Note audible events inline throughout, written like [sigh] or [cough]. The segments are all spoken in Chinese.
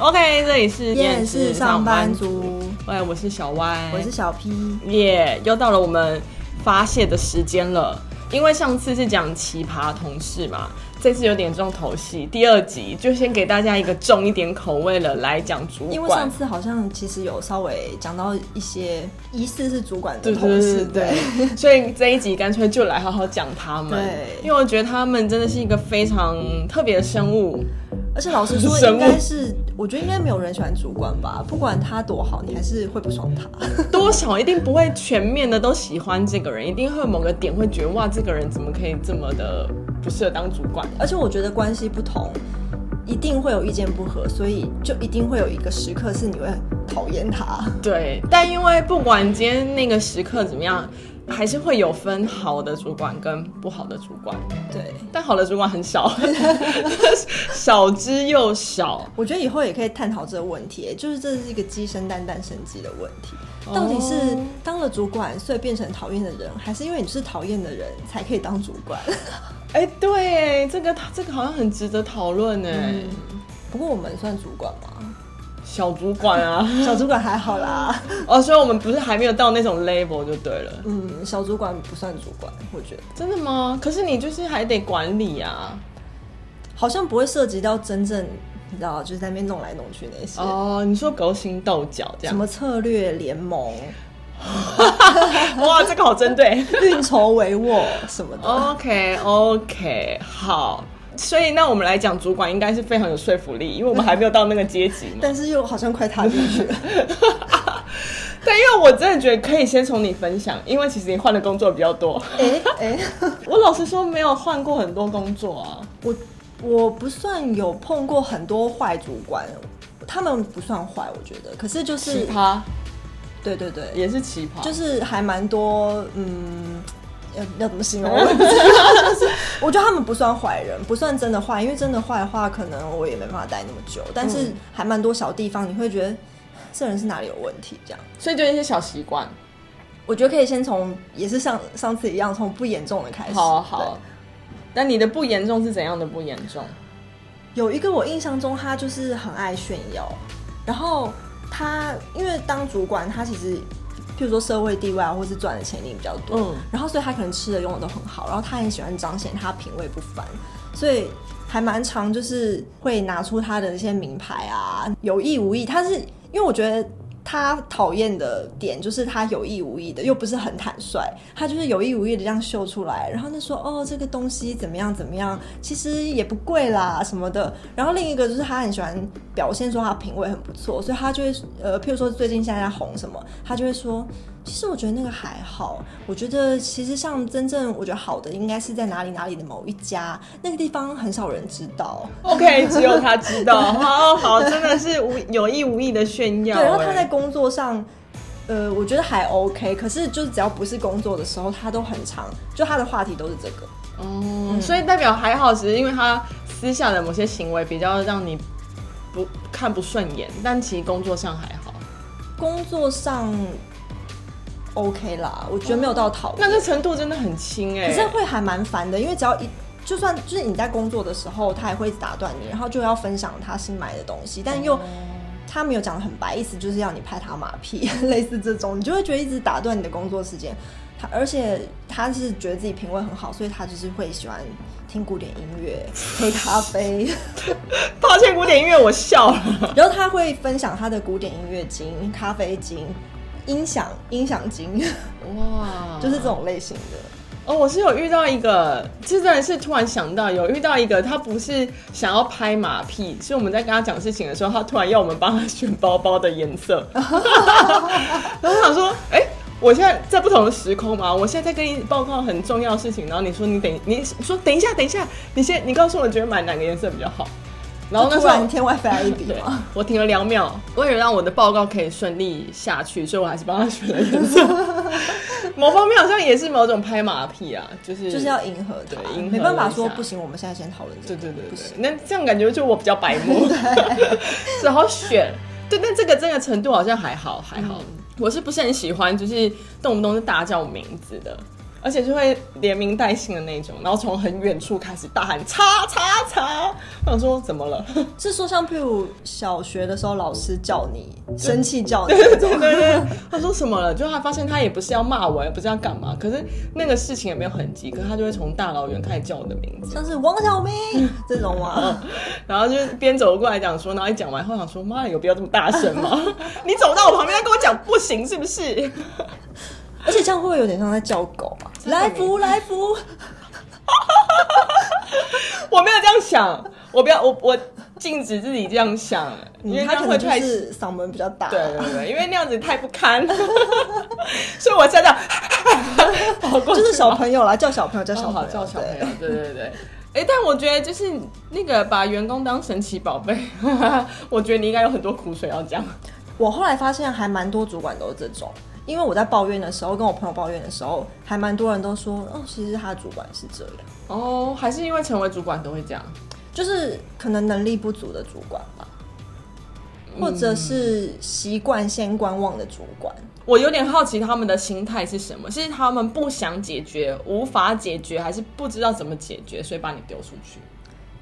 OK，这里是电视上班族。喂，我是小歪，我是小 P。耶，又到了我们发泄的时间了。因为上次是讲奇葩同事嘛，这次有点重头戏。第二集就先给大家一个重一点口味了，来讲主管。因为上次好像其实有稍微讲到一些疑似是主管的同事，对，对，对，对，[laughs] 所以这一集干脆就来好好讲他们。对，因为我觉得他们真的是一个非常特别的生物。而且老实说，应该是我觉得应该没有人喜欢主管吧？不管他多好，你还是会不爽他。[laughs] 多少一定不会全面的都喜欢这个人，一定会有某个点会觉得哇，这个人怎么可以这么的不适合当主管？而且我觉得关系不同，一定会有意见不合，所以就一定会有一个时刻是你会讨厌他。对，但因为不管今天那个时刻怎么样。还是会有分好的主管跟不好的主管，对，但好的主管很少，[laughs] 少之又少。我觉得以后也可以探讨这个问题，就是这是一个鸡生蛋，蛋生鸡的问题。到底是当了主管所以变成讨厌的人，还是因为你是讨厌的人才可以当主管？[laughs] 哎，对，这个这个好像很值得讨论哎、嗯。不过我们算主管吗？小主管啊，[laughs] 小主管还好啦。[laughs] 哦，所以我们不是还没有到那种 level 就对了。嗯，小主管不算主管，我觉得。真的吗？可是你就是还得管理啊，好像不会涉及到真正，你知道，就是在那边弄来弄去那些。哦，你说勾心斗角这样？什么策略联盟？[laughs] 哇，这个好针对，运筹帷幄什么的。OK OK，好。所以，那我们来讲，主管应该是非常有说服力，因为我们还没有到那个阶级嘛。但是又好像快踏进去了。[laughs] 但因为我真的觉得可以先从你分享，因为其实你换的工作比较多。哎哎、欸，欸、[laughs] 我老实说没有换过很多工作啊。我我不算有碰过很多坏主管，他们不算坏，我觉得。可是就是奇葩。对对对，也是奇葩，就是还蛮多嗯。要要怎么形容？[laughs] 我也不知道。就是我觉得他们不算坏人，不算真的坏，因为真的坏的话，可能我也没办法待那么久。但是还蛮多小地方，你会觉得这人是哪里有问题？这样，所以就一些小习惯，我觉得可以先从，也是像上次一样，从不严重的开始。好好。那你的不严重是怎样的不严重？有一个我印象中，他就是很爱炫耀，然后他因为当主管，他其实。譬如说社会地位啊，或是赚的钱一定比较多，嗯，然后所以他可能吃的用的都很好，然后他很喜欢彰显他品味不凡，所以还蛮常就是会拿出他的那些名牌啊，有意无意，他是因为我觉得。他讨厌的点就是他有意无意的，又不是很坦率，他就是有意无意的这样秀出来，然后就说哦，这个东西怎么样怎么样，其实也不贵啦什么的。然后另一个就是他很喜欢表现说他品味很不错，所以他就会呃，譬如说最近现在在红什么，他就会说。其实我觉得那个还好，我觉得其实像真正我觉得好的，应该是在哪里哪里的某一家，那个地方很少人知道。OK，只有他知道。好好，真的是无有意无意的炫耀。对，然后他在工作上，呃，我觉得还 OK，可是就是只要不是工作的时候，他都很长，就他的话题都是这个。哦、嗯，所以代表还好，只是因为他私下的某些行为比较让你不看不顺眼，但其实工作上还好。工作上。OK 啦，我觉得没有到讨厌，那这程度真的很轻哎、欸，可是会还蛮烦的，因为只要一就算就是你在工作的时候，他也会打断你，然后就要分享他新买的东西，但又他没有讲的很白，意思就是要你拍他马屁，[laughs] 类似这种，你就会觉得一直打断你的工作时间。他而且他是觉得自己品味很好，所以他就是会喜欢听古典音乐、喝咖啡。[laughs] 抱歉，古典音乐我笑了。然后他会分享他的古典音乐经、咖啡经。音响音响经哇，就是这种类型的哦。我是有遇到一个，这真的是突然想到有遇到一个，他不是想要拍马屁，是我们在跟他讲事情的时候，他突然要我们帮他选包包的颜色。然后我想说，哎、欸，我现在在不同的时空嘛，我现在在跟你报告很重要的事情，然后你说你等，你说等一下，等一下，你先，你告诉我，你觉得买哪个颜色比较好？然后那突然天外飞来一笔嘛，我停了两秒，为了让我的报告可以顺利下去，所以我还是帮他选了颜色。[laughs] 某方面好像也是某种拍马屁啊，就是就是要迎合的，对，迎合没办法说不行，我们现在先讨论这个。对对对，对。那这样感觉就我比较白目，只好选。对，但这个这个程度好像还好还好。嗯、我是不是很喜欢，就是动不动就大叫名字的。而且就会连名带姓的那种，然后从很远处开始大喊“叉叉叉”，我想说怎么了？是说像譬如小学的时候老师叫你生气叫你，对对对对，他说什么了？就他发现他也不是要骂我，也不是要干嘛，可是那个事情也没有很急，可是他就会从大老远开始叫我的名字，像是王小明这种嘛，[laughs] 然后就边走过来讲说，然后一讲完后想说妈有必要这么大声吗？[laughs] 你走到我旁边来跟我讲不行是不是？而且这样会不会有点像在叫狗啊？来福来福，[laughs] 我没有这样想，我不要我我禁止自己这样想，因为他可能会是嗓门比较大，对对对，[laughs] 因为那样子太不堪，[laughs] 所以我现在就是小朋友啦，叫小朋友叫小朋友叫小朋友，对对对。哎，但我觉得就是那个把员工当神奇宝贝，我觉得你应该有很多苦水要讲。我后来发现还蛮多主管都是这种。因为我在抱怨的时候，跟我朋友抱怨的时候，还蛮多人都说，哦，其实他的主管是这样。哦，还是因为成为主管都会这样，就是可能能力不足的主管吧，或者是习惯先观望的主管。嗯，我有点好奇他们的心态是什么？是他们不想解决、无法解决，还是不知道怎么解决，所以把你丢出去？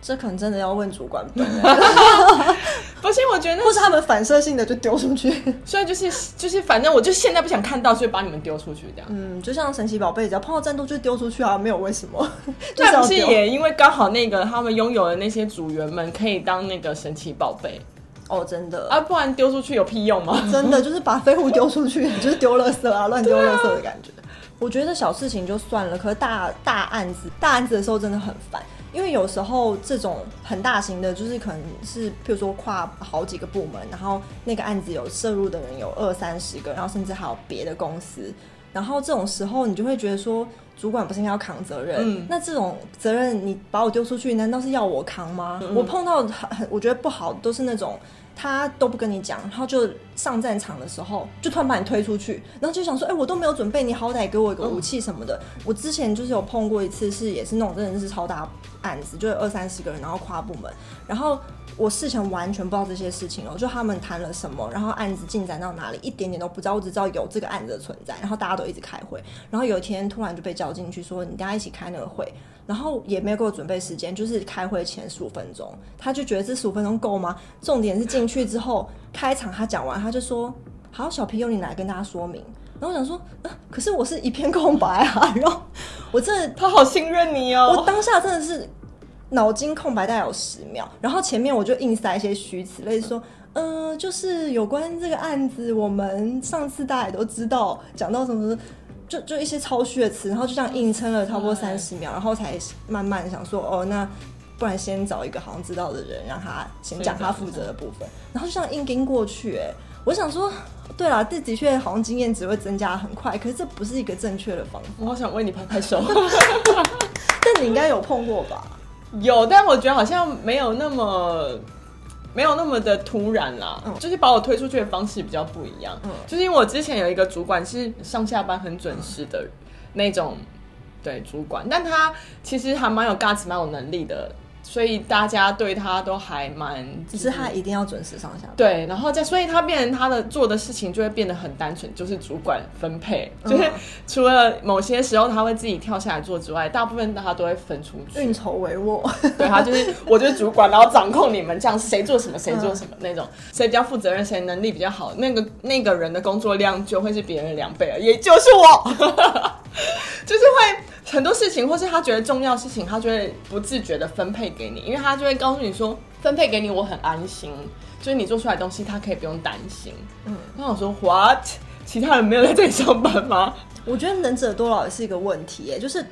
这可能真的要问主管本人。[laughs] 不是，我觉得，或是他们反射性的就丢出去。[laughs] 所以就是就是，反正我就现在不想看到，所以把你们丢出去这样。嗯，就像神奇宝贝，只要碰到战斗就丢出去啊，没有为什么。[laughs] 但不是也因为刚好那个他们拥有的那些组员们可以当那个神奇宝贝哦，真的啊，不然丢出去有屁用吗？[laughs] 真的就是把废物丢出去，就是丢垃圾啊，乱丢垃圾的感觉。我觉得小事情就算了，可是大大案子大案子的时候真的很烦。因为有时候这种很大型的，就是可能是，譬如说跨好几个部门，然后那个案子有涉入的人有二三十个，然后甚至还有别的公司，然后这种时候你就会觉得说，主管不是应该要扛责任？嗯，那这种责任你把我丢出去，难道是要我扛吗？嗯，我碰到很我觉得不好都是那种。他都不跟你讲，然后就上战场的时候，就突然把你推出去，然后就想说，哎、我都没有准备，你好歹给我一个武器什么的。我之前就是有碰过一次，是也是那种真的是超大案子，就是二三十个人，然后跨部门，然后我事前完全不知道这些事情哦，就他们谈了什么，然后案子进展到哪里，一点点都不知道，我只知道有这个案子的存在，然后大家都一直开会，然后有一天突然就被叫进去说，你大家一起开那个会。然后也没有给我准备时间，就是开会前十五分钟，他就觉得这十五分钟够吗？重点是进去之后开场，他讲完他就说：“好，小皮由你来跟大家说明。”然后我想说，啊，可是我是一片空白啊。然后我真的，[laughs] 他好信任你哦。我当下真的是脑筋空白，大概有十秒。然后前面我就硬塞一些虚词，类似说，嗯、呃，就是有关这个案子，我们上次大家也都知道，讲到什么。就就一些超虚的词，然后就这样硬撑了差不多三十秒，然后才慢慢想说，哦，那不然先找一个好像知道的人，让他先讲他负责的部分，然后就这样硬跟过去。哎，我想说，对啦，这的确好像经验值会增加很快，可是这不是一个正确的方法。我好想为你拍拍手，[laughs] 但你应该有碰过吧？有，但我觉得好像没有那么。没有那么的突然啦，嗯、就是把我推出去的方式比较不一样。嗯，就是因为我之前有一个主管是上下班很准时的那种，对主管，但他其实还蛮有 guts，蛮有能力的。所以大家对他都还蛮，只是他一定要准时上下班。对，然后再，所以他变成他的做的事情就会变得很单纯，就是主管分配，嗯、就是除了某些时候他会自己跳下来做之外，大部分他都会分出去，运筹帷幄。对，他就是我就是主管，然后掌控你们，这样谁做什么谁做什么那种，谁比较负责任，谁能力比较好，那个那个人的工作量就会是别人的两倍了，也就是我，[laughs] 就是会。很多事情，或是他觉得重要的事情，他就会不自觉的分配给你，因为他就会告诉你说，分配给你，我很安心，就是你做出来的东西，他可以不用担心。嗯，那我说 what？其他人没有在这里上班吗？我觉得能者多劳也是一个问题耶，就是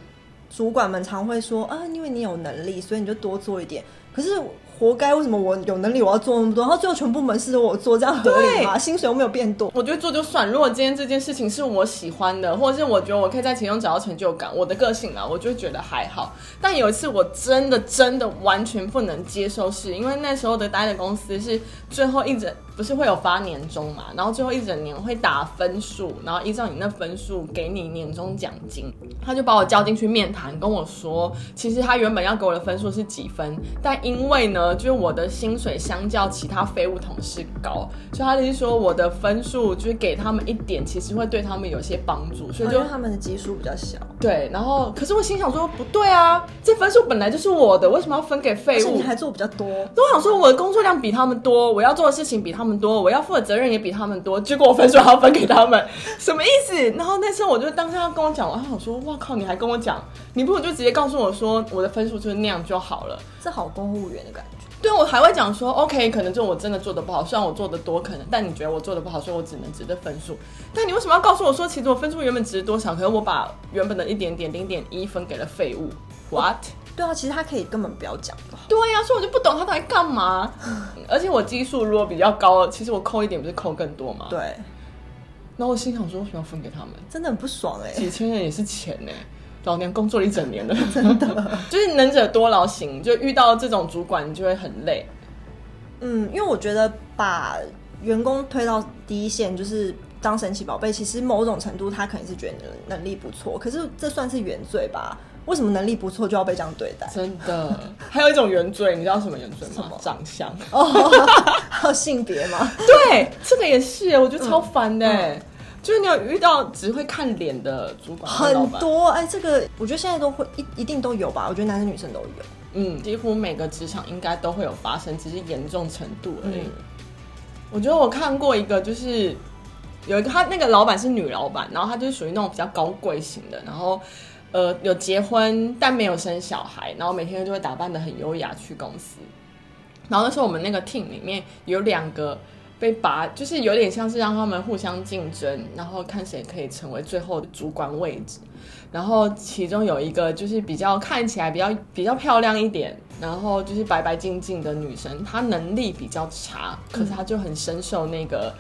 主管们常会说啊，因为你有能力，所以你就多做一点。可是。活该！为什么我有能力我要做那么多，然后最后全部门事都我做，这样合理吗？薪水又没有变多。我觉得做就算。如果今天这件事情是我喜欢的，或者是我觉得我可以在其中找到成就感，我的个性啊，我就觉得还好。但有一次我真的真的完全不能接受是，是因为那时候的待的公司是最后一整不是会有发年终嘛，然后最后一整年会打分数，然后依照你那分数给你年终奖金。他就把我叫进去面谈，跟我说，其实他原本要给我的分数是几分，但因为呢，就是我的薪水相较其他废物同事高，所以他就是说我的分数就是给他们一点，其实会对他们有些帮助，所以就、哦、他们的基数比较小。对，然后可是我心想说不对啊，这分数本来就是我的，为什么要分给废物？你还做比较多。我想说我的工作量比他们多，我要做的事情比他们多，我要负的责任也比他们多，结果我分数还要分给他们，[laughs] 什么意思？然后那时候我就当下要跟我讲，我想说哇靠，你还跟我讲，你不如就直接告诉我说我的分数就是那样就好了。这好公务员的感觉。对，我还会讲说，OK，可能就我真的做的不好，虽然我做的多，可能，但你觉得我做的不好，所以我只能值得分数。但你为什么要告诉我说，其实我分数原本值多少，可是我把原本的一点点零点一分给了废物？What？对啊，其实他可以根本不要讲的。对呀、啊，所以我就不懂他到底干嘛。[laughs] 而且我基数如果比较高，其实我扣一点不是扣更多吗？对。然后我心想说，为什么要分给他们？真的很不爽哎、欸，几千人也是钱哎、欸。老娘工作了一整年了，[laughs] 真的 [laughs] 就是能者多劳型，就遇到这种主管，你就会很累。嗯，因为我觉得把员工推到第一线，就是当神奇宝贝，其实某种程度他可能是觉得能力不错，可是这算是原罪吧？为什么能力不错就要被这样对待？真的，还有一种原罪，你知道什么原罪吗？长相哦，[laughs] 还有性别吗？[laughs] 对，这个也是，我觉得超烦的。嗯嗯就是你有遇到只会看脸的主管很多哎、欸，这个我觉得现在都会一一定都有吧？我觉得男生女生都有，嗯，几乎每个职场应该都会有发生，只是严重程度而已。嗯、我觉得我看过一个，就是有一个他那个老板是女老板，然后他就是属于那种比较高贵型的，然后呃有结婚但没有生小孩，然后每天就会打扮得很优雅去公司。然后那时候我们那个 team 里面有两个。被拔，就是有点像是让他们互相竞争，然后看谁可以成为最后的主管位置。然后其中有一个就是比较看起来比较比较漂亮一点，然后就是白白净净的女生，她能力比较差，可是她就很深受那个。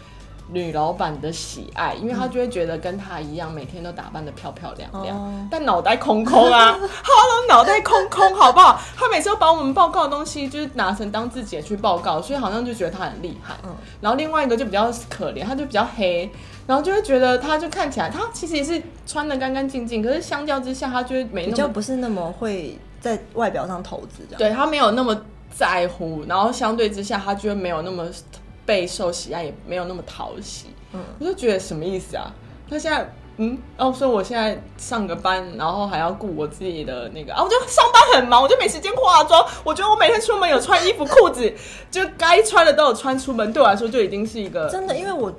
女老板的喜爱，因为她就会觉得跟她一样，每天都打扮的漂漂亮亮，嗯、但脑袋空空啊，[laughs] 哈喽，脑袋空空，好不好？她每次都把我们报告的东西就是拿成当自己去报告，所以好像就觉得她很厉害。嗯、然后另外一个就比较可怜，她就比较黑，然后就会觉得她就看起来，她其实也是穿的干干净净，可是相较之下，她就会没那么比较不是那么会在外表上投资这样。对，她没有那么在乎，然后相对之下，她就会没有那么。备受喜爱也没有那么讨喜，嗯，我就觉得什么意思啊？他现在，嗯，哦，所以我现在上个班，然后还要顾我自己的那个啊，我就上班很忙，我就没时间化妆。我觉得我每天出门有穿衣服、裤子，就该穿的都有穿出门，对我来说就已经是一个真的，因为我。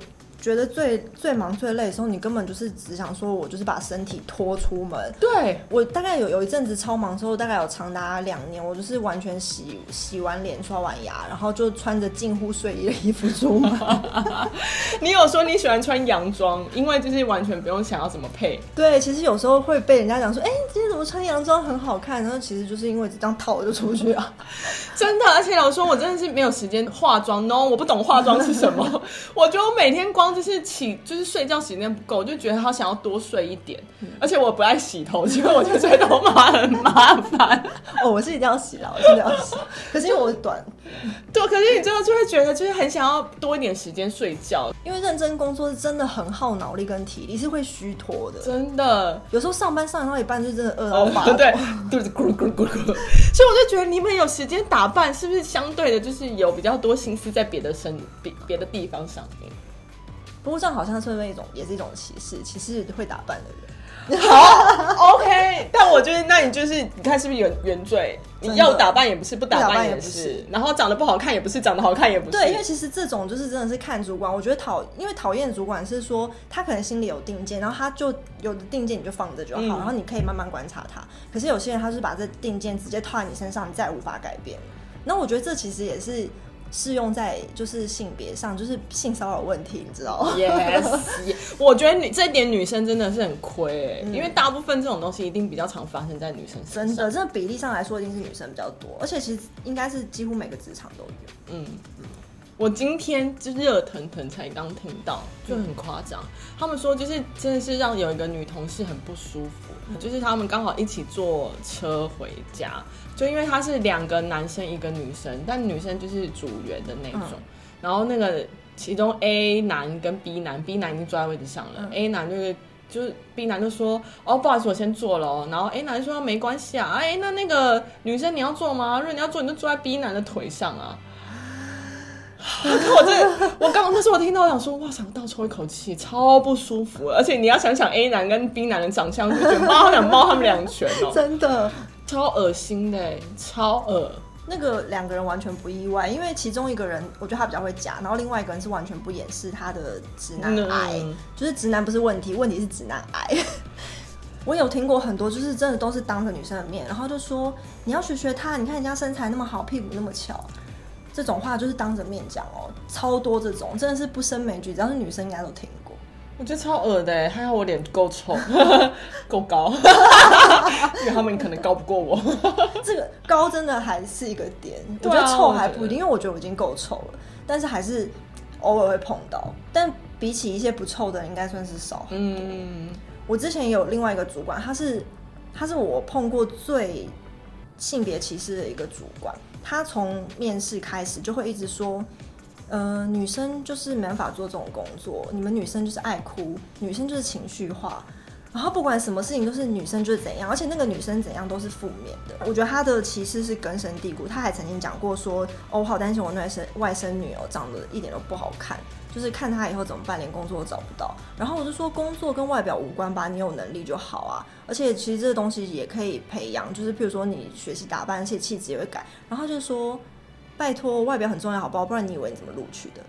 觉得最最忙最累的时候，你根本就是只想说，我就是把身体拖出门。对，我大概有有一阵子超忙的时候，大概有长达两年，我就是完全洗洗完脸、刷完牙，然后就穿着近乎睡衣的衣服出门。[laughs] 你有说你喜欢穿洋装，因为就是完全不用想要怎么配。对，其实有时候会被人家讲说，哎、欸，你今天怎么穿洋装很好看？然后其实就是因为这张套就出去啊。[laughs] 真的，而且老实说，我真的是没有时间化妆。No，我不懂化妆是什么。[laughs] 我觉得我每天光。就是起，就是睡觉时间不够，我就觉得他想要多睡一点。嗯、而且我不爱洗头，因为我觉得吹头发很麻烦。[laughs] 哦，我是一定要洗啦，我是一定要洗。[laughs] 可是因为我短，对，可是你真的就会觉得，就是很想要多一点时间睡觉。因为认真工作是真的很耗脑力跟体力，是会虚脱的。真的，有时候上班上到一半就真的饿到发、哦、对，肚子咕噜咕噜咕噜。所以我就觉得你们有时间打扮，是不是相对的，就是有比较多心思在别的身别别的地方上面？不过这样好像是那种，也是一种歧视，歧视会打扮的人。好，OK，[laughs] 但我觉得，那你就是，你看是不是原原罪？你要打扮也不是，不打扮也不是，然后长得不好看也不是，长得好看也不是。对，因为其实这种就是真的是看主管。我觉得讨，因为讨厌主管是说他可能心里有定见，然后他就有的定见你就放着就好，嗯、然后你可以慢慢观察他。可是有些人他是把这定见直接套在你身上，你再无法改变。那我觉得这其实也是。适用在就是性别上，就是性骚扰问题，你知道吗？Yes，, [laughs] 我觉得你这一点女生真的是很亏、欸，嗯、因为大部分这种东西一定比较常发生在女生身上。真的，这比例上来说，一定是女生比较多，而且其实应该是几乎每个职场都有。嗯嗯，我今天就热腾腾才刚听到，就很夸张。嗯、他们说就是真的是让有一个女同事很不舒服，嗯、就是他们刚好一起坐车回家。就因为他是两个男生一个女生，但女生就是组员的那种，嗯、然后那个其中 A 男跟 B 男，B 男已经坐在位置上了、嗯、，A 男就是就是 B 男就说：“哦，不好意思，我先坐了哦。”然后 A 男说：“没关系啊，哎，那那个女生你要坐吗？如果你要坐，你就坐在 B 男的腿上啊。”我这，我刚刚那时候我听到，我想说，哇，想倒抽一口气，超不舒服。而且你要想想 A 男跟 B 男的长相，就觉得猫想猫他们两拳哦，真的超恶心的，超恶。那个两个人完全不意外，因为其中一个人我觉得他比较会假，然后另外一个人是完全不掩饰他的直男癌，嗯、就是直男不是问题，问题是直男癌。我有听过很多，就是真的都是当着女生的面，然后就说你要学学他，你看人家身材那么好，屁股那么翘。这种话就是当着面讲哦，超多这种，真的是不胜枚举，只要是女生应该都听过。我觉得超恶的，还好我脸够丑，[laughs] 够高，[laughs] 因为他们可能高不过我。这个高真的还是一个点，我觉得臭还不一定，因为我觉得我已经够臭了，但是还是偶尔会碰到。但比起一些不臭的人，应该算是少很多。嗯，我之前有另外一个主管，他是他是我碰过最性别歧视的一个主管。他从面试开始就会一直说，嗯，女生就是没办法做这种工作，你们女生就是爱哭，女生就是情绪化，然后不管什么事情都是女生就是怎样，而且那个女生怎样都是负面的。我觉得他的歧视是根深蒂固。他还曾经讲过说，哦，我好担心我外甥外甥女哦，长得一点都不好看。就是看她以后怎么办，连工作都找不到。然后我就说，工作跟外表无关吧，你有能力就好啊。而且其实这个东西也可以培养，就是譬如说你学习打扮，而且气质也会改。然后就说，拜托，外表很重要，好不好？不然你以为你怎么录取的？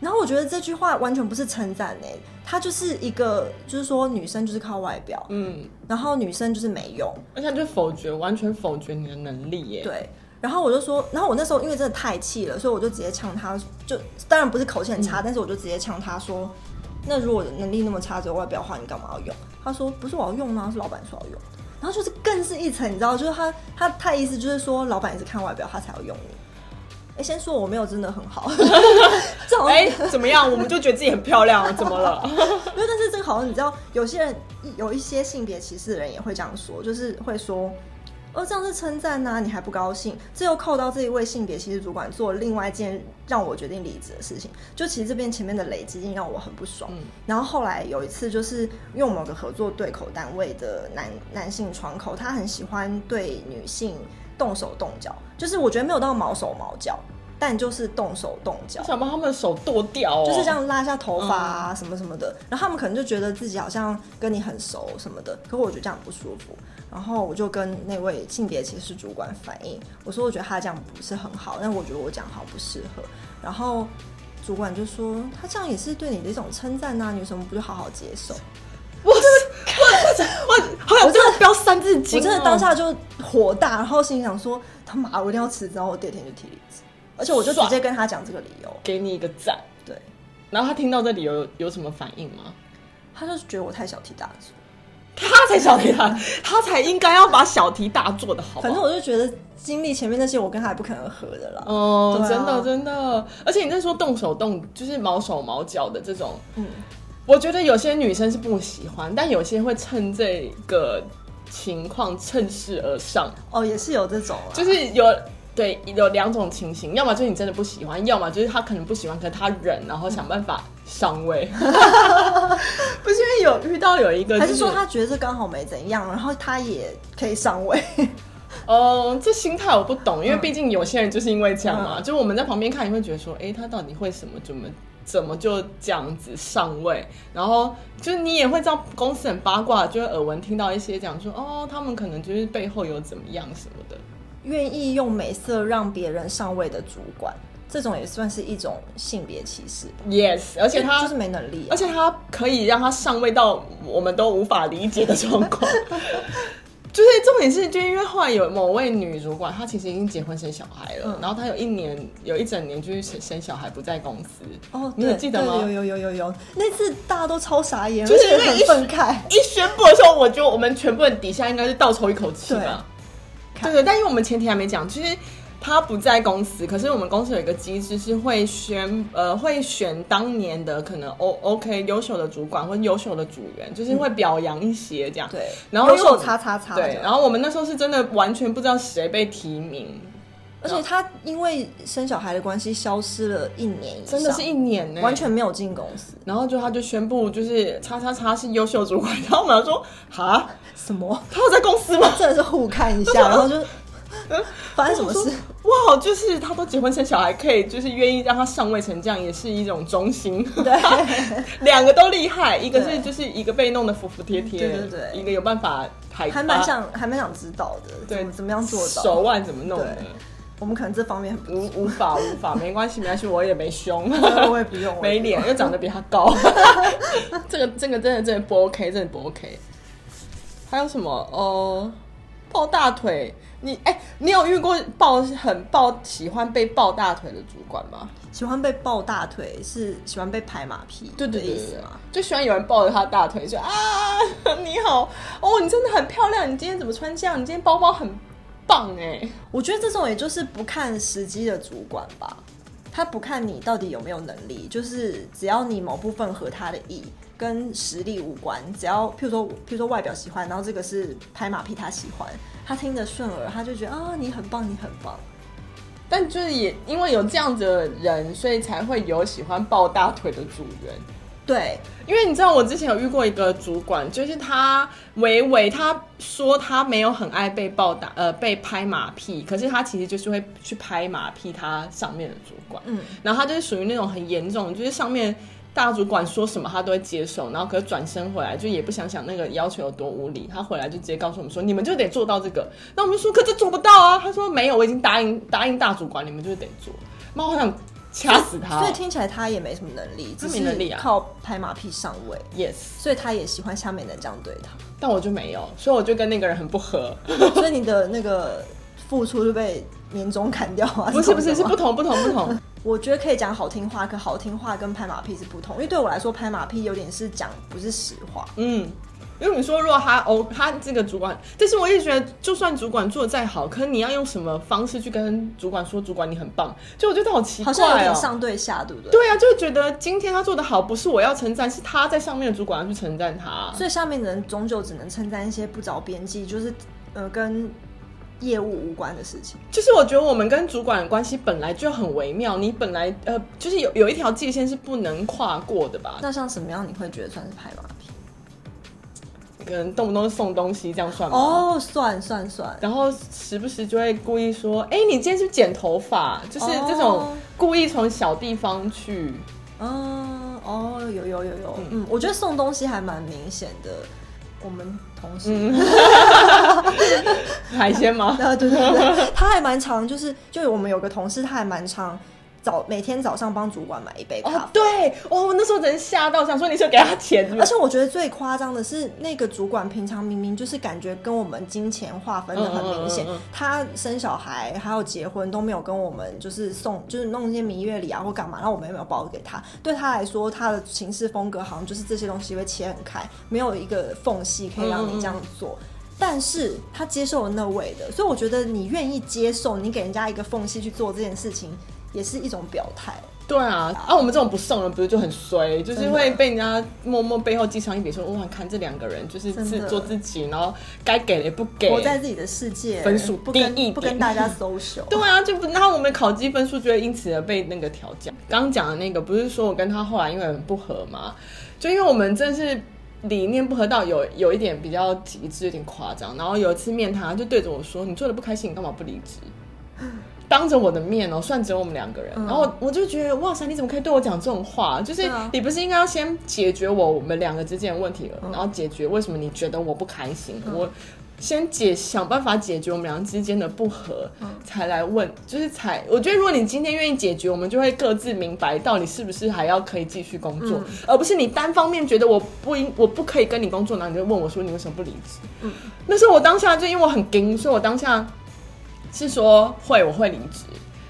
然后我觉得这句话完全不是称赞呢，他就是一个，就是说女生就是靠外表，嗯，然后女生就是没用，而且就否决，完全否决你的能力耶。对。然后我就说，然后我那时候因为真的太气了，所以我就直接呛他，就当然不是口气很差，嗯、但是我就直接呛他说，那如果能力那么差，只有外表的话，你干嘛要用？他说不是我要用吗？是老板说要用。然后就是更是一层，你知道，就是他他他意思就是说，老板也是看外表，他才要用你。哎，先说我没有真的很好，[laughs] 哎，怎么样？我们就觉得自己很漂亮啊，怎么了？[laughs] 因为但是这个好像你知道，有些人有一些性别歧视的人也会这样说，就是会说。哦，这样是称赞呐，你还不高兴？这又扣到这一位性别歧视主管做另外一件让我决定离职的事情。就其实这边前面的累积，让我很不爽。嗯、然后后来有一次，就是用某个合作对口单位的男男性窗口，他很喜欢对女性动手动脚，就是我觉得没有到毛手毛脚。但就是动手动脚，想把他们的手剁掉，哦，就是这样拉一下头发啊什么什么的。然后他们可能就觉得自己好像跟你很熟什么的，可我觉得这样不舒服。然后我就跟那位性别歧视主管反映，我说我觉得他这样不是很好，但我觉得我讲好不适合。然后主管就说他这样也是对你的一种称赞呐，你为什么不就好好接受？我我我我我真的飙三字经，我真的当下就火大，然后心里想说他妈我一定要辞职，然后我第二天就提离职。而且我就直接跟他讲这个理由，给你一个赞。对，然后他听到这理由有，有什么反应吗？他就是觉得我太小题大做，他才小题大，[laughs] 他才应该要把小题大做的好，反正我就觉得经历前面那些，我跟他也不可能合的啦。哦，啊、真的真的。而且你在说动手动，就是毛手毛脚的这种，嗯，我觉得有些女生是不喜欢，但有些会趁这个情况趁势而上。哦，也是有这种，就是有。对，有两种情形，要么就是你真的不喜欢，要么就是他可能不喜欢，可是他忍，然后想办法上位。[laughs] 不是因为有遇到有一个、就是，还是说他觉得这刚好没怎样，然后他也可以上位？[laughs] 哦、呃，这心态我不懂，因为毕竟有些人就是因为这样嘛，嗯、就我们在旁边看，你会觉得说，哎，他到底会什么？怎么怎么就这样子上位？然后就是你也会知道公司很八卦，就会耳闻听到一些讲说，哦，他们可能就是背后有怎么样什么的。愿意用美色让别人上位的主管，这种也算是一种性别歧视。Yes，而且他就是没能力，啊，而且他可以让他上位到我们都无法理解的状况。[laughs] 就是重点是，就因为后来有某位女主管，她其实已经结婚生小孩了，嗯、然后她有一年有一整年就是生生小孩不在公司。哦，你有记得吗？有有有有有，那次大家都超傻眼，就是很愤慨。一宣布的时候，我觉得我们全部人底下应该是倒抽一口气吧。对对，但因为我们前提还没讲，其实他不在公司，可是我们公司有一个机制是会选呃会选当年的可能 O OK 优秀的主管或优秀的组员，就是会表扬一些这样。对，然后优秀叉叉叉。对，然后我们那时候是真的完全不知道谁被提名，而且他因为生小孩的关系消失了一年以上，真的是一年呢、欸，完全没有进公司。然后就他就宣布就是叉叉叉是优秀主管，然后我们说哈什么？他有在公司吗？真的是互看一下，[laughs] 然后就。发生什么事？哇，就是他都结婚生小孩，可以就是愿意让他上位成这样，也是一种忠心。对，[laughs] 两个都厉害，一个是就是一个被弄得服服帖帖，对对对，一个有办法还还蛮想还蛮想知道的，对，怎么样做到手腕怎么弄的？我们可能这方面无无法无法，[laughs] 没关系没关系，我也没胸，我也不用，没脸 [laughs] 又长得比他高，[laughs] 这个这个真的真的不 OK，真的不 OK。还有什么？哦，抱大腿。你哎、欸，你有遇过抱很抱喜欢被抱大腿的主管吗？喜欢被抱大腿是喜欢被拍马屁，对对对，对，就喜欢有人抱着他大腿说啊，你好哦，你真的很漂亮，你今天怎么穿这样？你今天包包很棒哎。我觉得这种也就是不看时机的主管吧，他不看你到底有没有能力，就是只要你某部分合他的意。跟实力无关，只要譬如说，譬如说外表喜欢，然后这个是拍马屁，他喜欢，他听得顺耳，他就觉得啊，你很棒，你很棒。但就是也因为有这样子的人，所以才会有喜欢抱大腿的组员。对，因为你知道，我之前有遇过一个主管，就是他微微他说他没有很爱被暴打呃被拍马屁，可是他其实就是会去拍马屁他上面的主管，嗯，然后他就是属于那种很严重，就是上面。大主管说什么他都会接受，然后可是转身回来就也不想想那个要求有多无理，他回来就直接告诉我们说，你们就得做到这个。那我们说可这做不到啊，他说没有，我已经答应答应大主管，你们就得做。妈，我想掐死他。所以听起来他也没什么能力，他没能力啊，靠拍马屁上位。Yes，所以他也喜欢下面人这样对他，但我就没有，所以我就跟那个人很不合。[laughs] 所以你的那个付出就被年终砍掉啊？不是不是，是不同不同不同。[laughs] 我觉得可以讲好听话，可好听话跟拍马屁是不同。因为对我来说，拍马屁有点是讲不是实话。嗯，因为你说如果他哦，他这个主管，但是我也觉得，就算主管做的再好，可是你要用什么方式去跟主管说，主管你很棒？就我觉得好奇怪哦，好像有点上对下，对不对？对啊，就觉得今天他做的好，不是我要称赞，是他在上面的主管要去称赞他。所以下面的人终究只能称赞一些不着边际，就是呃跟。业务无关的事情，就是我觉得我们跟主管的关系本来就很微妙，你本来呃就是有有一条界限是不能跨过的吧？那像什么样你会觉得算是拍马屁？可能动不动送东西这样算吗？哦，算算算。然后时不时就会故意说：“哎、欸，你今天去剪头发？”就是这种故意从小地方去。嗯，哦，有有有有，嗯，嗯，我觉得送东西还蛮明显的。我们同事、嗯、[laughs] 海鲜吗？对对对，他还蛮常，就是就我们有个同事，他还蛮常。早每天早上帮主管买一杯咖啡，哦、对，哦，那时候真吓到，想说你是给他钱是是？而且我觉得最夸张的是，那个主管平常明明就是感觉跟我们金钱划分的很明显，嗯嗯嗯嗯，他生小孩还有结婚都没有跟我们就是送，就是弄一些蜜月礼啊或干嘛，然后我们也没有包给他。对他来说，他的行事风格好像就是这些东西会切很开，没有一个缝隙可以让你这样做。但是他接受了那位的，所以我觉得你愿意接受，你给人家一个缝隙去做这件事情。也是一种表态，对啊，啊，我们这种不送人不是就很衰，就是会被人家默默背后记上一笔，说哇，看这两个人就是自做自己，然后该给的也不给，活在自己的世界，分数不跟不跟大家 social，对啊，就不，然后我们考绩分数就会因此而被那个调降。刚讲的那个不是说我跟他后来因为很不合嘛？就因为我们真是理念不合到有有一点比较极致，有点夸张。然后有一次面谈，就对着我说：“你做的不开心，你干嘛不离职？”当着我的面哦，算只有我们两个人，嗯，然后我就觉得哇塞，你怎么可以对我讲这种话？就是你不是应该要先解决我我们两个之间的问题了，嗯，然后解决为什么你觉得我不开心？嗯，我先解想办法解决我们两个之间的不和，嗯，才来问，就是才我觉得如果你今天愿意解决，我们就会各自明白到底是不是还要可以继续工作，嗯，而不是你单方面觉得我不应我不可以跟你工作，然后你就问我说你为什么不离职？嗯，那时候我当下就因为我很惊，所以我当下。是说会我会离职，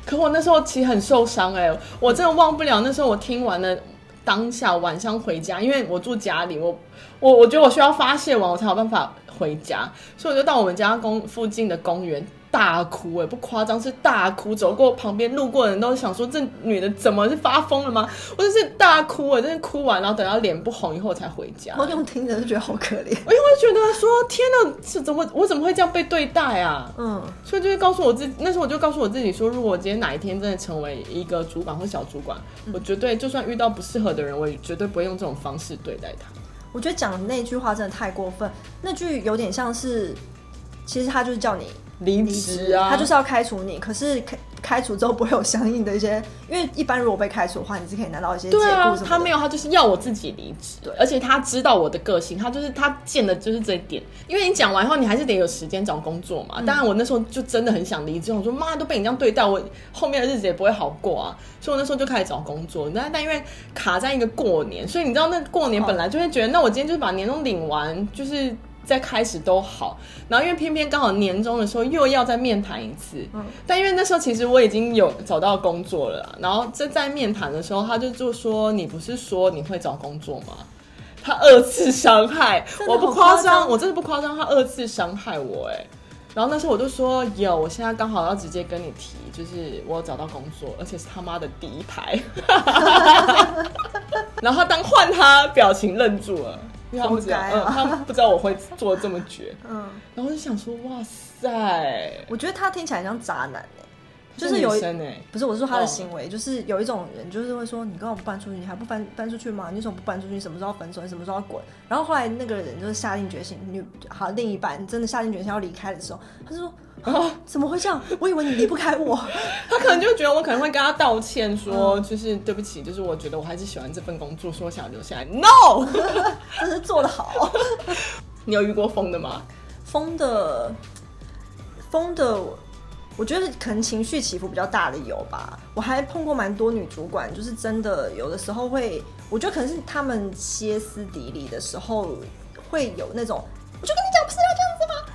可我那时候其实很受伤哎、我真的忘不了那时候我听完了当下晚上回家，因为我住家里，我我我觉得我需要发泄完我才有办法回家，所以我就到我们家公附近的公园大哭，哎，不夸张，是大哭。走过旁边路过的人都想说，这女的怎么是发疯了吗？我就是大哭，哎，真的哭完，然后等到脸不红以后才回家。我用听着就觉得好可怜，我因为觉得说，天哪，是怎么我怎么会这样被对待啊？嗯，所以就会告诉我自己，那时候我就告诉我自己说，如果我今天哪一天真的成为一个主管或小主管，嗯、我绝对就算遇到不适合的人，我也绝对不会用这种方式对待他。我觉得讲那句话真的太过分，那句有点像是，其实他就是叫你。离职啊，他就是要开除你，可是开开除之后不会有相应的一些，因为一般如果被开除的话，你是可以拿到一些解雇什么的。对啊，他没有，他就是要我自己离职。对，而且他知道我的个性，他就是他见的就是这一点。因为你讲完以后，你还是得有时间找工作嘛。当然，我那时候就真的很想离职，我说妈都被你这样对待，我后面的日子也不会好过啊。所以我那时候就开始找工作。但但因为卡在一个过年，所以你知道那过年本来就会觉得，那我今天就是把年终领完，就是。在开始都好，然后因为偏偏刚好年终的时候又要再面谈一次，嗯，但因为那时候其实我已经有找到工作了，然后在在面谈的时候，他就就说，你不是说你会找工作吗？他二次伤害，我不夸张，我真的不夸张，他二次伤害我哎，然后那时候我就说有，我现在刚好要直接跟你提，就是我找到工作，而且是他妈的第一排，[laughs] 然后他当换他表情愣住了。他们不知道，嗯，他们不知道我会做这么绝，嗯，然后就想说，哇塞，我觉得他听起来像渣男哎，就是有，不是，我是说他的行为，就是有一种人，就是会说，你跟我不搬出去，你还不搬搬出去吗？你为什么不搬出去？你什么时候分手？你什么时候要滚？然后后来那个人就是下定决心，女好另一半真的下定决心要离开的时候，他就说。啊！怎么会这样？我以为你离不开我。[laughs] 他可能就觉得我可能会跟他道歉，说就是对不起，就是我觉得我还是喜欢这份工作，说我想留下来。No，[laughs] 真是做得好。[laughs] 你有遇过疯的吗？疯的，疯的，我觉得可能情绪起伏比较大的有吧。我还碰过蛮多女主管，就是真的有的时候会，我觉得可能是他们歇斯底里的时候会有那种，我就跟你讲，不是要。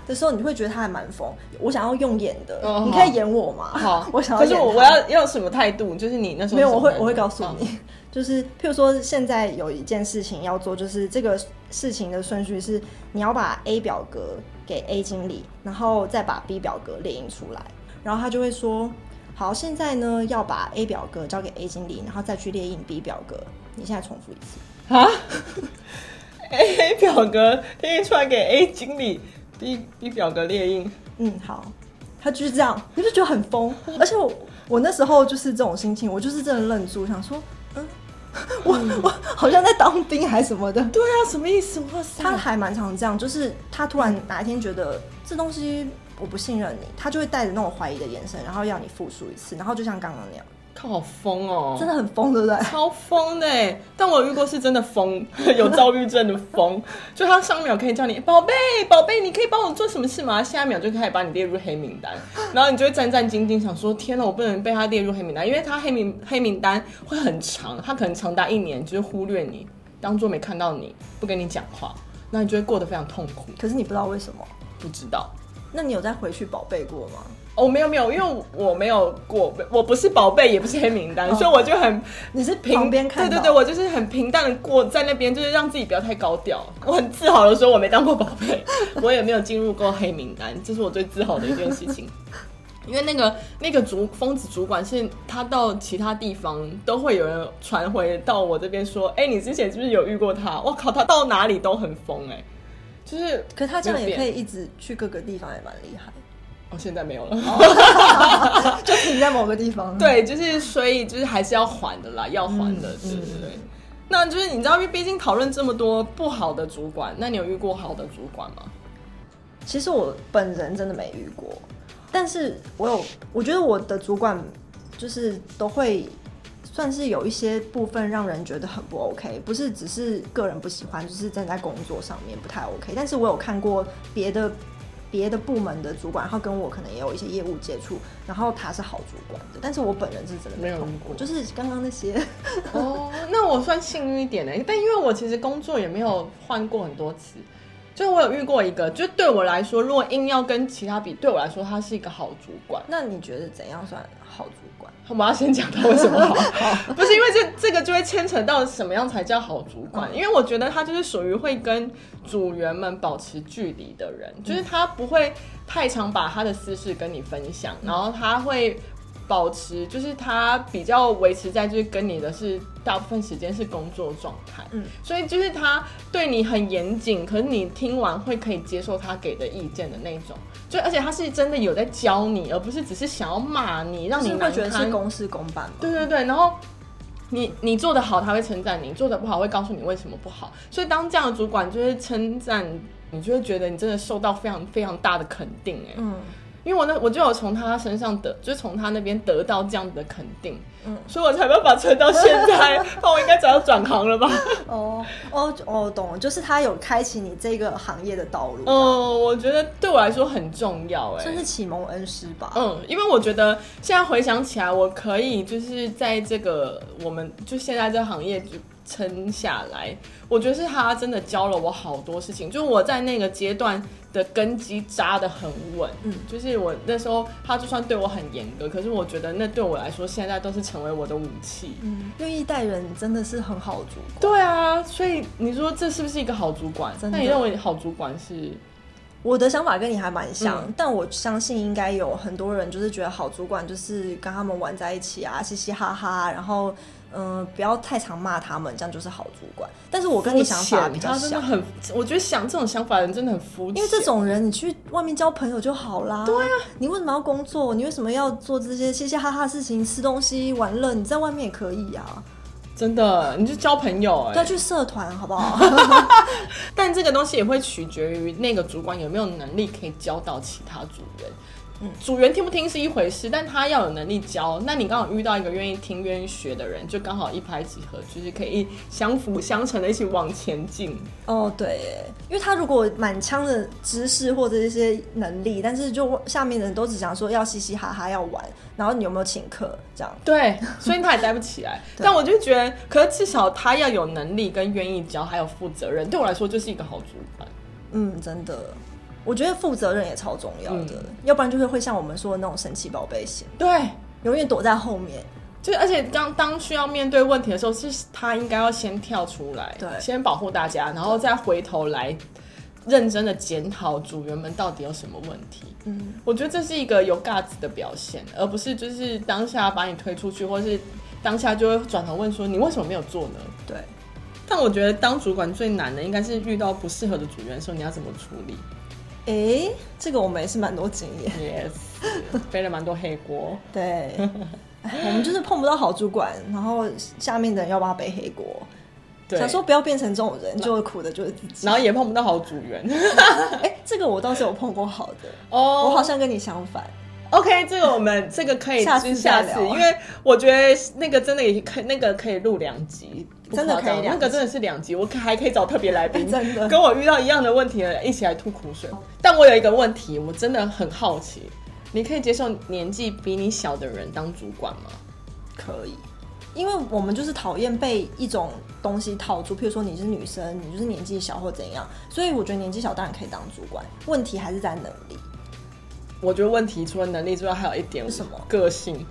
的时候你会觉得他还蛮疯，我想要用演的，哦、你可以演我吗？好，[laughs] 我想要演。可是我我要用什么态度？就是你那时候没有，我会我会告诉你，哦、[laughs] 就是譬如说现在有一件事情要做，就是这个事情的顺序是你要把 A 表格给 A 经理，然后再把 B 表格列印出来，然后他就会说，好，现在呢要把 A 表格交给 A 经理，然后再去列印 B 表格，你现在重复一次啊？[laughs] A 表格列印出来给 A 经理。B B 表格列印，嗯，好，他就是这样，你就觉得很疯，而且我我那时候就是这种心情，我就是真的愣住，想说，嗯，我我好像在当兵还是什么的，对啊，什么意思？哇塞，他还蛮常这样，就是他突然哪一天觉得这东西我不信任你，他就会带着那种怀疑的眼神，然后要你复述一次，然后就像刚刚那样。他好疯哦，真的很疯，对不对？超疯的，但我遇过是真的疯，[laughs] 有躁郁症的疯。就他上一秒可以叫你宝贝，宝贝，你可以帮我做什么事吗？下一秒就可以把你列入黑名单，然后你就会战战兢兢，想说天哪，我不能被他列入黑名单，因为他黑名黑名单会很长，他可能长达一年，就是忽略你，当做没看到你，不跟你讲话，那你就会过得非常痛苦。可是你不知道为什么？不知道。那你有再回去宝贝过吗？哦，没有没有，因为我没有过，我不是宝贝，也不是黑名单，哦、所以我就很，你是旁边看，对对对，我就是很平淡的过在那边，就是让自己不要太高调。我很自豪的说，我没当过宝贝，[laughs] 我也没有进入过黑名单，这是我最自豪的一件事情。[laughs] 因为那个那个主疯子主管是，他到其他地方都会有人传回到我这边说，哎，你之前是不是有遇过他？我靠，他到哪里都很疯哎、欸，就是，可是他这样也可以一直去各个地方，也蛮厉害。哦，现在没有了，[laughs] 就停在某个地方。对，就是所以就是还是要还的啦，要还的，对对对。嗯、那就是你知道，因为毕竟讨论这么多不好的主管，那你有遇过好的主管吗？其实我本人真的没遇过，但是我有，我觉得我的主管就是都会算是有一些部分让人觉得很不 OK，不是只是个人不喜欢，就是站在工作上面不太 OK。但是我有看过别的。别的部门的主管，然后跟我可能也有一些业务接触，然后他是好主管的，但是我本人是真的没有遇过，就是刚刚那些。哦，[laughs] 那我算幸运一点呢，但因为我其实工作也没有换过很多次，就我有遇过一个，就对我来说，如果硬要跟其他比，对我来说他是一个好主管。那你觉得怎样算好主管？我们要先讲他为什么好，[laughs] 好不是因为这这个就会牵扯到什么样才叫好主管？嗯、因为我觉得他就是属于会跟组员们保持距离的人，嗯、就是他不会太常把他的私事跟你分享，嗯、然后他会。保持就是他比较维持在就是跟你的是大部分时间是工作状态，嗯，所以就是他对你很严谨，可是你听完会可以接受他给的意见的那种，就而且他是真的有在教你，而不是只是想要骂你，让你会觉得是公事公办。对对对，然后你你做的好，他会称赞你；做的不好，会告诉你为什么不好。所以当这样的主管就是称赞你，就会觉得你真的受到非常非常大的肯定，哎，嗯。因为我那我就有从他身上得，就从他那边得到这样子的肯定，嗯，所以我才没办法撑到现在。那我应该早要转行了吧？[laughs] 哦哦哦，懂了，就是他有开启你这个行业的道路。嗯，我觉得对我来说很重要，哎，算是启蒙恩师吧。嗯，因为我觉得现在回想起来，我可以就是在这个我们就现在这个行业就撑下来，我觉得是他真的教了我好多事情。就是我在那个阶段。的根基扎得很稳，嗯，就是我那时候他就算对我很严格，可是我觉得那对我来说现在都是成为我的武器。嗯，愿意带人真的是很好的主管。对啊，所以你说这是不是一个好主管？真的。那你认为好主管是？我的想法跟你还蛮像，嗯，但我相信应该有很多人就是觉得好主管就是跟他们玩在一起啊，嘻嘻哈哈，然后。嗯，不要太常骂他们，这样就是好主管。但是我跟你想法比较像，真的很，我觉得想这种想法的人真的很肤浅。因为这种人，你去外面交朋友就好啦。对啊，你为什么要工作？你为什么要做这些嘻嘻哈哈的事情？吃东西、玩乐，你在外面也可以啊。真的，你就交朋友哎、欸，要去社团好不好？[laughs] 但这个东西也会取决于那个主管有没有能力可以教到其他组员。嗯，组员听不听是一回事，但他要有能力教。那你刚好遇到一个愿意听、愿意学的人，就刚好一拍即合，就是可以相辅相成的一起往前进。哦，对，因为他如果满腔的知识或者一些能力，但是就下面的人都只想说要嘻嘻哈哈要玩，然后你有没有请客这样？对，所以他也待不起来。[laughs] 但我就觉得，可是至少他要有能力跟愿意教，还有负责任，对我来说就是一个好主管。嗯，真的。我觉得负责任也超重要的，嗯、要不然就是会像我们说的那种神奇宝贝型，对，永远躲在后面。就而且当当需要面对问题的时候，是他应该要先跳出来，对，先保护大家，然后再回头来认真的检讨组员们到底有什么问题。嗯，我觉得这是一个有 guts 的表现，而不是就是当下把你推出去，或是当下就会转头问说你为什么没有做呢？对。但我觉得当主管最难的应该是遇到不适合的组员的时候，你要怎么处理？哎、欸，这个我们也是蛮多经验，yes，背了蛮多黑锅。[laughs] 对，我们就是碰不到好主管，然后下面的人要帮他背黑锅。对，想说不要变成这种人，就会苦的就是自己。然后也碰不到好组员。[laughs] 哎、欸，这个我倒是有碰过好的哦，oh, 我好像跟你相反。OK，这个我们这个可以下次下次，因为我觉得那个真的也可以，那个可以录两集。真的可以，那个真的是两集，我还可以找特别来宾，[laughs] 真的跟我遇到一样的问题的人一起来吐苦水。但我有一个问题，我真的很好奇，你可以接受年纪比你小的人当主管吗？可以，因为我们就是讨厌被一种东西套住，譬如说你是女生，你就是年纪小或怎样，所以我觉得年纪小当然可以当主管，问题还是在能力。我觉得问题除了能力之外，还有一点是什么？个性。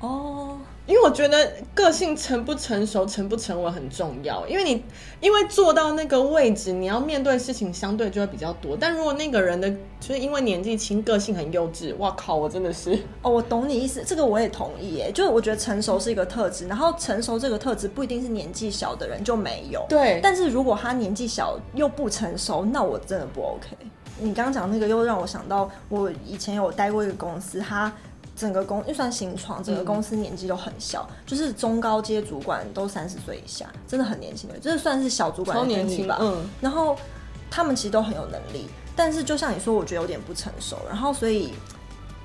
哦。因为我觉得个性成不成熟、成不成稳很重要。因为你因为做到那个位置，你要面对事情相对就会比较多。但如果那个人的就是因为年纪轻、个性很幼稚，哇靠！我真的是哦，我懂你意思，这个我也同意耶。[laughs] 就是我觉得成熟是一个特质，然后成熟这个特质不一定是年纪小的人就没有。对，但是如果他年纪小又不成熟，那我真的不 OK。你刚刚讲那个又让我想到，我以前有待过一个公司，他。整个公又算新创，整个公司年纪都很小，嗯、就是中高阶主管都三十岁以下，真的很年轻的，这算是小主管的年纪吧。嗯，然后他们其实都很有能力，但是就像你说，我觉得有点不成熟，然后所以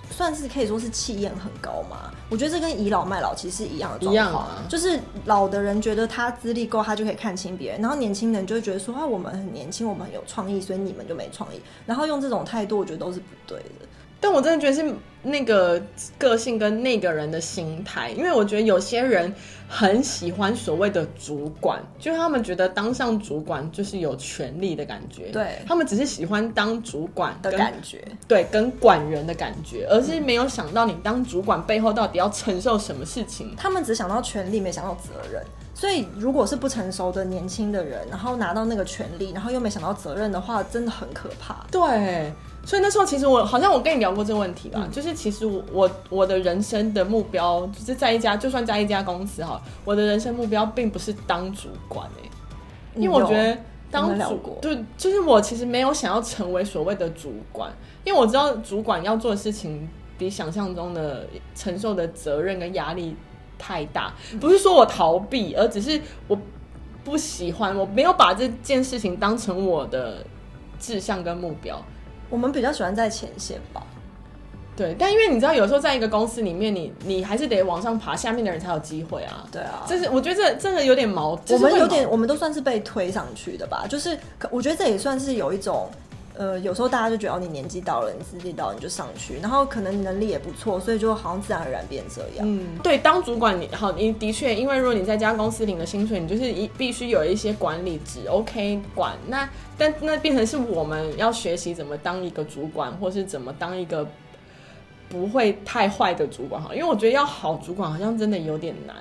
算是可以说是气焰很高嘛。我觉得这跟倚老卖老其实是一样的状况，一样啊、就是老的人觉得他资历够，他就可以看清别人，然后年轻人就会觉得说啊，我们很年轻，我们很有创意，所以你们就没创意，然后用这种态度，我觉得都是不对的。但我真的觉得是那个个性跟那个人的心态，因为我觉得有些人很喜欢所谓的主管，就是他们觉得当上主管就是有权力的感觉，对，他们只是喜欢当主管的感觉，对，跟管人的感觉，而是没有想到你当主管背后到底要承受什么事情。他们只想到权力，没想到责任。所以，如果是不成熟的年轻的人，然后拿到那个权利，然后又没想到责任的话，真的很可怕。对。所以那时候，其实我好像我跟你聊过这个问题吧，嗯、就是其实我我我的人生的目标，就是在一家就算在一家公司哈，我的人生目标并不是当主管哎、欸，因为我觉得当主对，就是我其实没有想要成为所谓的主管，因为我知道主管要做的事情比想象中的承受的责任跟压力太大，不是说我逃避，而只是我不喜欢，我没有把这件事情当成我的志向跟目标。我们比较喜欢在前线吧，对，但因为你知道，有时候在一个公司里面你，你你还是得往上爬，下面的人才有机会啊。对啊，这是我觉得这真的有点矛盾。我们有点，我们都算是被推上去的吧，就是我觉得这也算是有一种。呃，有时候大家就觉得你年纪到了，你资历到了，你就上去，然后可能你能力也不错，所以就好像自然而然变这样。嗯，对，当主管你好，你的确，因为如果你在家公司领的薪水，你就是一必须有一些管理职，OK，管。那但那变成是我们要学习怎么当一个主管，或是怎么当一个不会太坏的主管哈，因为我觉得要好主管好像真的有点难。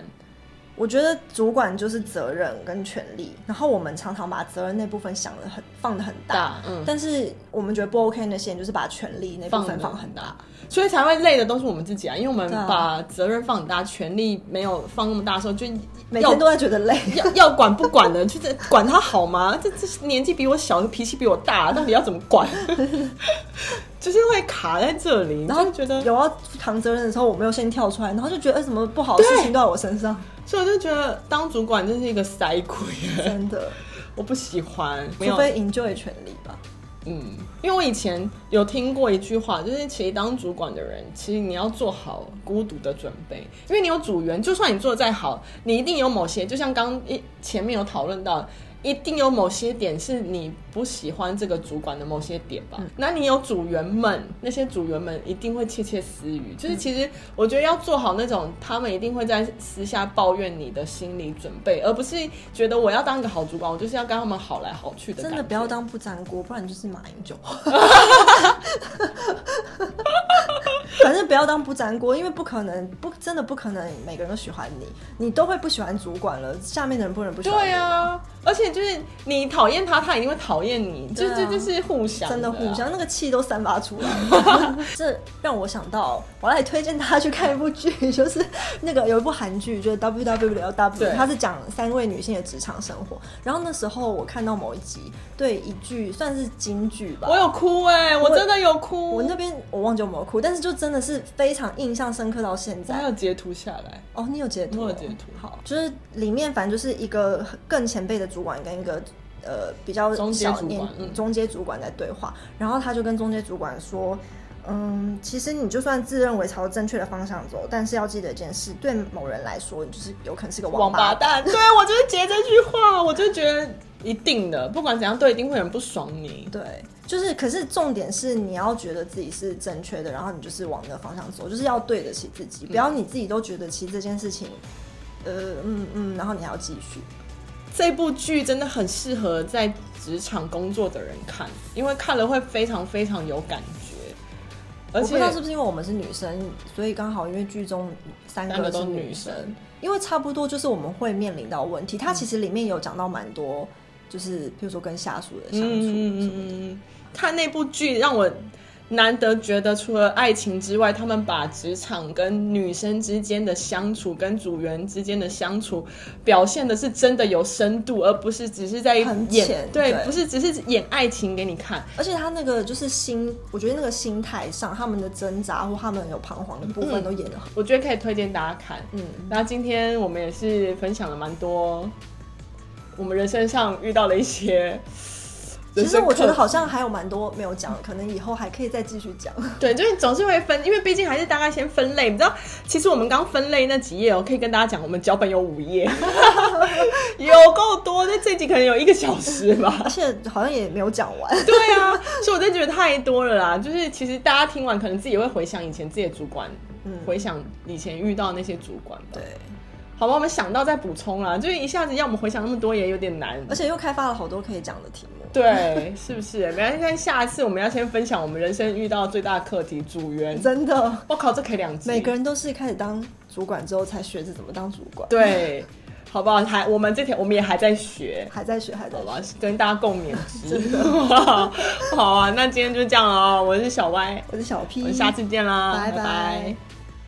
我觉得主管就是责任跟权力，然后我们常常把责任那部分想的很放的很大，大，嗯，但是我们觉得不 OK 的线就是把权力那部分放很大，所以才会累的都是我们自己啊，因为我们把责任放很大，权力没有放那么大的时候，就每天都在觉得累，要 [laughs] 要管不管的，就是管他好吗？这这年纪比我小，脾气比我大，到底要怎么管？[laughs] 就是会卡在这里，然后觉得有要扛责任的时候，我没有先跳出来，然后就觉得哎，什么不好的事情都在我身上。所以我就觉得当主管真是一个塞鬼，[laughs] 真的，我不喜欢。除非 enjoy 权利吧。嗯，因为我以前有听过一句话，就是其实当主管的人，其实你要做好孤独的准备，因为你有组员，就算你做的再好，你一定有某些，就像刚一前面有讨论到。一定有某些点是你不喜欢这个主管的某些点吧？嗯、那你有组员们，那些组员们一定会窃窃私语。就是其实我觉得要做好那种他们一定会在私下抱怨你的心理准备，而不是觉得我要当一个好主管，我就是要跟他们好来好去的。真的不要当不粘锅，不然就是马英九。[laughs] 反正不要当不粘锅，因为不可能不真的不可能每个人都喜欢你，你都会不喜欢主管了，下面的人不能不喜欢你。对啊，而且就是你讨厌他，他一定会讨厌你，这这就是互相的，真的互相，那个气都散发出来了。[laughs] 这让我想到，我来推荐大家去看一部剧，就是那个有一部韩剧，就是 W W L W，它是讲三位女性的职场生活。然后那时候我看到某一集，对一句算是金句吧，我有哭哎、欸，我真的有哭。我，我那边我忘记有没有哭，但是就真的是非常印象深刻到现在。我有截图下来哦，你有截图？我有截图。好，就是里面反正就是一个更前辈的主管跟一个呃比较小年中阶主管在对话，嗯、然后他就跟中阶主管说，嗯，其实你就算自认为朝正确的方向走，但是要记得一件事，对某人来说，你就是有可能是个王八蛋。[laughs] 对，我就是截这句话，我就觉得一定的，不管怎样，都一定会有人不爽你。对。就是，可是重点是你要觉得自己是正确的，然后你就是往那个方向走，就是要对得起自己，不要你自己都觉得其实这件事情，呃，嗯嗯，然后你还要继续。这部剧真的很适合在职场工作的人看，因为看了会非常非常有感觉。而且我不知道是不是因为我们是女生，所以刚好因为剧中三个都是女生，因为差不多就是我们会面临到问题。它其实里面有讲到蛮多，就是譬如说跟下属的相处什么的。看那部剧让我难得觉得，除了爱情之外，他们把职场跟女生之间的相处，跟组员之间的相处，表现的是真的有深度，而不是只是在演很浅，对，对，不是只是演爱情给你看。而且他那个就是心，我觉得那个心态上，他们的挣扎或他们有彷徨的部分都演的很，我觉得可以推荐大家看。嗯，然后今天我们也是分享了蛮多，我们人生上遇到了一些。其实我觉得好像还有蛮多没有讲，[laughs] 可能以后还可以再继续讲。对，就是总是会分，因为毕竟还是大概先分类。你知道，其实我们刚分类那几页，我可以跟大家讲，我们脚本有五页，[laughs] 有够多。那这集可能有一个小时吧，而且好像也没有讲完。对啊，所以我就觉得太多了啦。就是其实大家听完，可能自己也会回想以前自己的主管，嗯，回想以前遇到那些主管。对。好吧，我们想到再补充啦，就是一下子要我们回想那么多也有点难，而且又开发了好多可以讲的题目。对，是不是？没关系，但下一次我们要先分享我们人生遇到最大的课题——组员。真的，我靠，这可以两集。每个人都是开始当主管之后才学着怎么当主管。对，好不好？还我们这条我们也还在学，还在学，还在学，好吧，跟大家共勉之。[laughs] 真的，[laughs] 好啊，那今天就这样了哦。我是小歪，我是小 P，我们下次见啦，拜拜。拜拜。